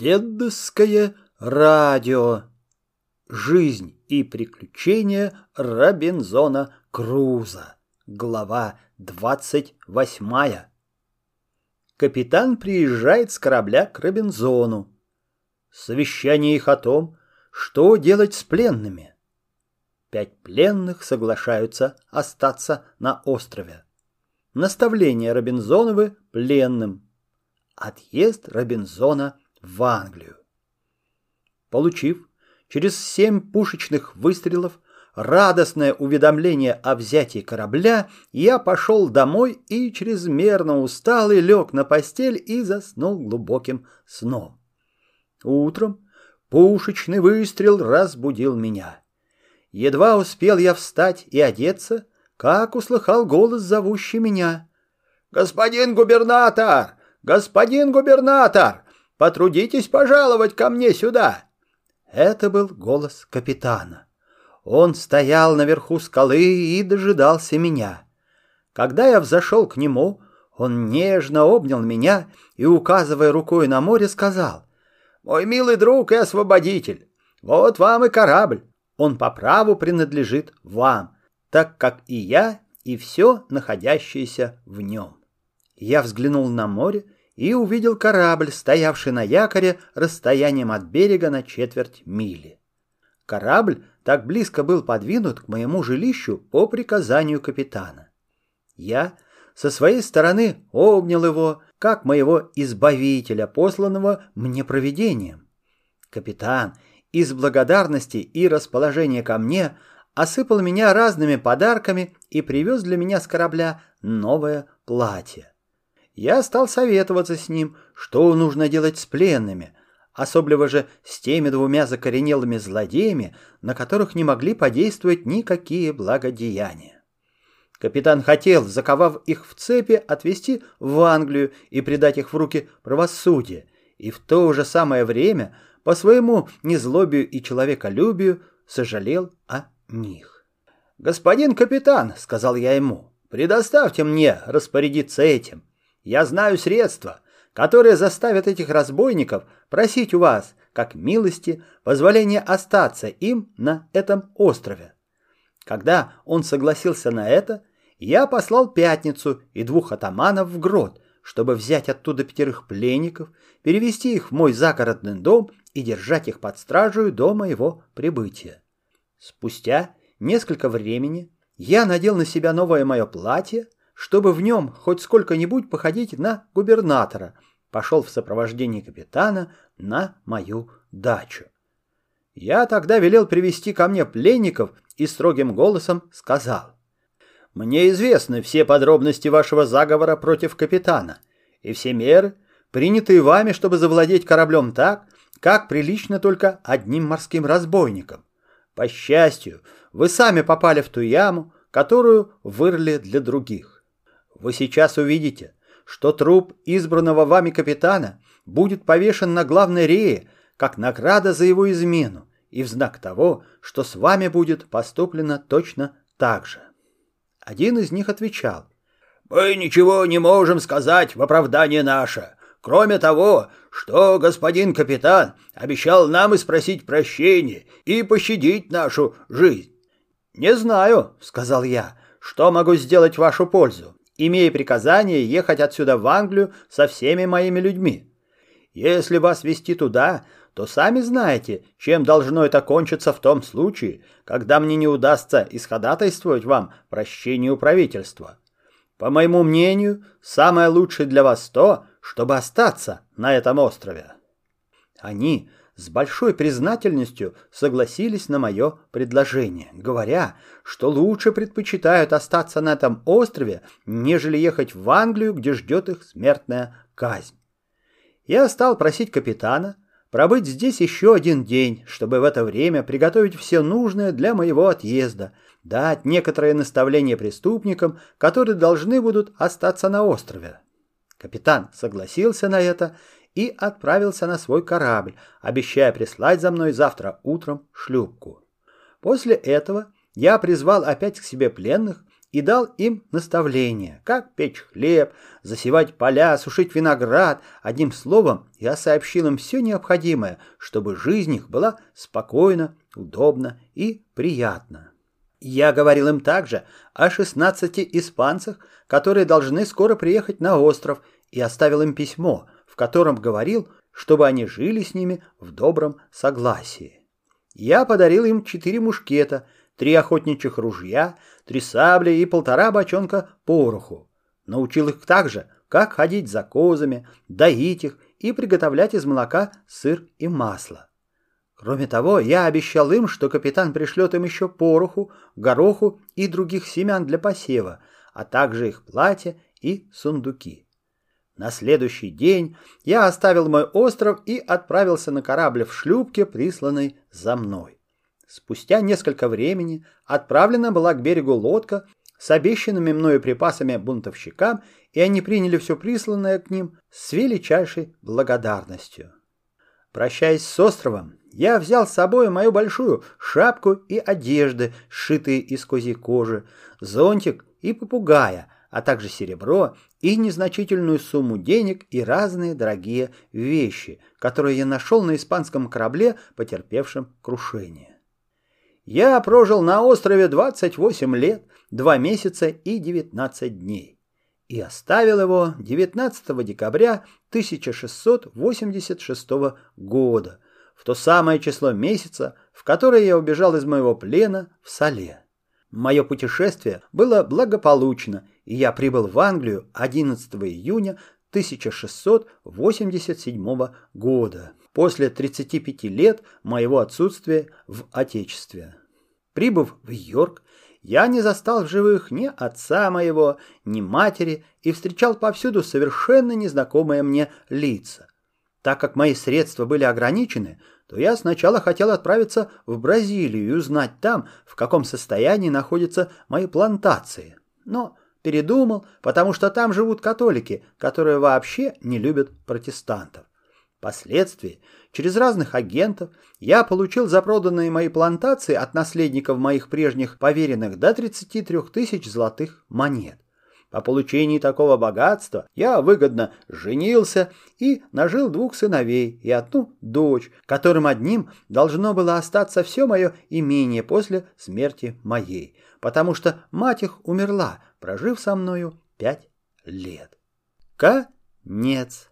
Дедовское радио. Жизнь и приключения Робинзона Круза. Глава двадцать восьмая. Капитан приезжает с корабля к Робинзону. Совещание их о том, что делать с пленными. Пять пленных соглашаются остаться на острове. Наставление Робинзоновы пленным. Отъезд Робинзона в Англию. Получив через семь пушечных выстрелов радостное уведомление о взятии корабля, я пошел домой и чрезмерно усталый лег на постель и заснул глубоким сном. Утром пушечный выстрел разбудил меня. Едва успел я встать и одеться, как услыхал голос, зовущий меня. «Господин губернатор! Господин губернатор! Потрудитесь пожаловать ко мне сюда!» Это был голос капитана. Он стоял наверху скалы и дожидался меня. Когда я взошел к нему, он нежно обнял меня и, указывая рукой на море, сказал, «Мой милый друг и освободитель, вот вам и корабль. Он по праву принадлежит вам, так как и я, и все находящееся в нем». Я взглянул на море и увидел корабль, стоявший на якоре расстоянием от берега на четверть мили. Корабль так близко был подвинут к моему жилищу по приказанию капитана. Я со своей стороны обнял его, как моего избавителя, посланного мне провидением. Капитан из благодарности и расположения ко мне осыпал меня разными подарками и привез для меня с корабля новое платье. Я стал советоваться с ним, что нужно делать с пленными, особливо же с теми двумя закоренелыми злодеями, на которых не могли подействовать никакие благодеяния. Капитан хотел, заковав их в цепи, отвезти в Англию и предать их в руки правосудия, и в то же самое время, по своему незлобию и человеколюбию, сожалел о них. «Господин капитан», — сказал я ему, — «предоставьте мне распорядиться этим. Я знаю средства, которые заставят этих разбойников просить у вас, как милости, позволения остаться им на этом острове. Когда он согласился на это, я послал Пятницу и двух атаманов в грот, чтобы взять оттуда пятерых пленников, перевести их в мой загородный дом и держать их под стражей до моего прибытия. Спустя несколько времени я надел на себя новое мое платье, чтобы в нем хоть сколько-нибудь походить на губернатора, пошел в сопровождении капитана на мою дачу. Я тогда велел привести ко мне пленников и строгим голосом сказал. «Мне известны все подробности вашего заговора против капитана и все меры, принятые вами, чтобы завладеть кораблем так, как прилично только одним морским разбойникам. По счастью, вы сами попали в ту яму, которую вырыли для других. Вы сейчас увидите, что труп избранного вами капитана будет повешен на главной рее, как награда за его измену, и в знак того, что с вами будет поступлено точно так же. Один из них отвечал, «Мы ничего не можем сказать в оправдание наше, кроме того, что господин капитан обещал нам и спросить прощения и пощадить нашу жизнь». «Не знаю», — сказал я, — «что могу сделать вашу пользу имея приказание ехать отсюда в Англию со всеми моими людьми. Если вас вести туда, то сами знаете, чем должно это кончиться в том случае, когда мне не удастся исходатайствовать вам прощению правительства. По моему мнению, самое лучшее для вас то, чтобы остаться на этом острове. Они с большой признательностью согласились на мое предложение, говоря, что лучше предпочитают остаться на этом острове, нежели ехать в Англию, где ждет их смертная казнь. Я стал просить капитана пробыть здесь еще один день, чтобы в это время приготовить все нужное для моего отъезда, дать некоторые наставления преступникам, которые должны будут остаться на острове. Капитан согласился на это, и отправился на свой корабль, обещая прислать за мной завтра утром шлюпку. После этого я призвал опять к себе пленных и дал им наставления, как печь хлеб, засевать поля, сушить виноград. Одним словом, я сообщил им все необходимое, чтобы жизнь их была спокойна, удобна и приятна. Я говорил им также о 16 испанцах, которые должны скоро приехать на остров, и оставил им письмо, котором говорил, чтобы они жили с ними в добром согласии. Я подарил им четыре мушкета, три охотничьих ружья, три сабли и полтора бочонка пороху. Научил их также, как ходить за козами, доить их и приготовлять из молока сыр и масло. Кроме того, я обещал им, что капитан пришлет им еще пороху, гороху и других семян для посева, а также их платья и сундуки. На следующий день я оставил мой остров и отправился на корабль в шлюпке, присланной за мной. Спустя несколько времени отправлена была к берегу лодка с обещанными мною припасами бунтовщикам, и они приняли все присланное к ним с величайшей благодарностью. Прощаясь с островом, я взял с собой мою большую шапку и одежды, сшитые из козьей кожи, зонтик и попугая, а также серебро и незначительную сумму денег и разные дорогие вещи, которые я нашел на испанском корабле, потерпевшем крушение. Я прожил на острове 28 лет, 2 месяца и 19 дней и оставил его 19 декабря 1686 года, в то самое число месяца, в которое я убежал из моего плена в Сале. Мое путешествие было благополучно, и я прибыл в Англию 11 июня 1687 года, после 35 лет моего отсутствия в Отечестве. Прибыв в Йорк, я не застал в живых ни отца моего, ни матери и встречал повсюду совершенно незнакомые мне лица. Так как мои средства были ограничены, то я сначала хотел отправиться в Бразилию и узнать там, в каком состоянии находятся мои плантации. Но передумал, потому что там живут католики, которые вообще не любят протестантов. Впоследствии, через разных агентов, я получил за проданные мои плантации от наследников моих прежних поверенных до 33 тысяч золотых монет. По получении такого богатства я выгодно женился и нажил двух сыновей и одну дочь, которым одним должно было остаться все мое имение после смерти моей, потому что мать их умерла, прожив со мною пять лет. Конец.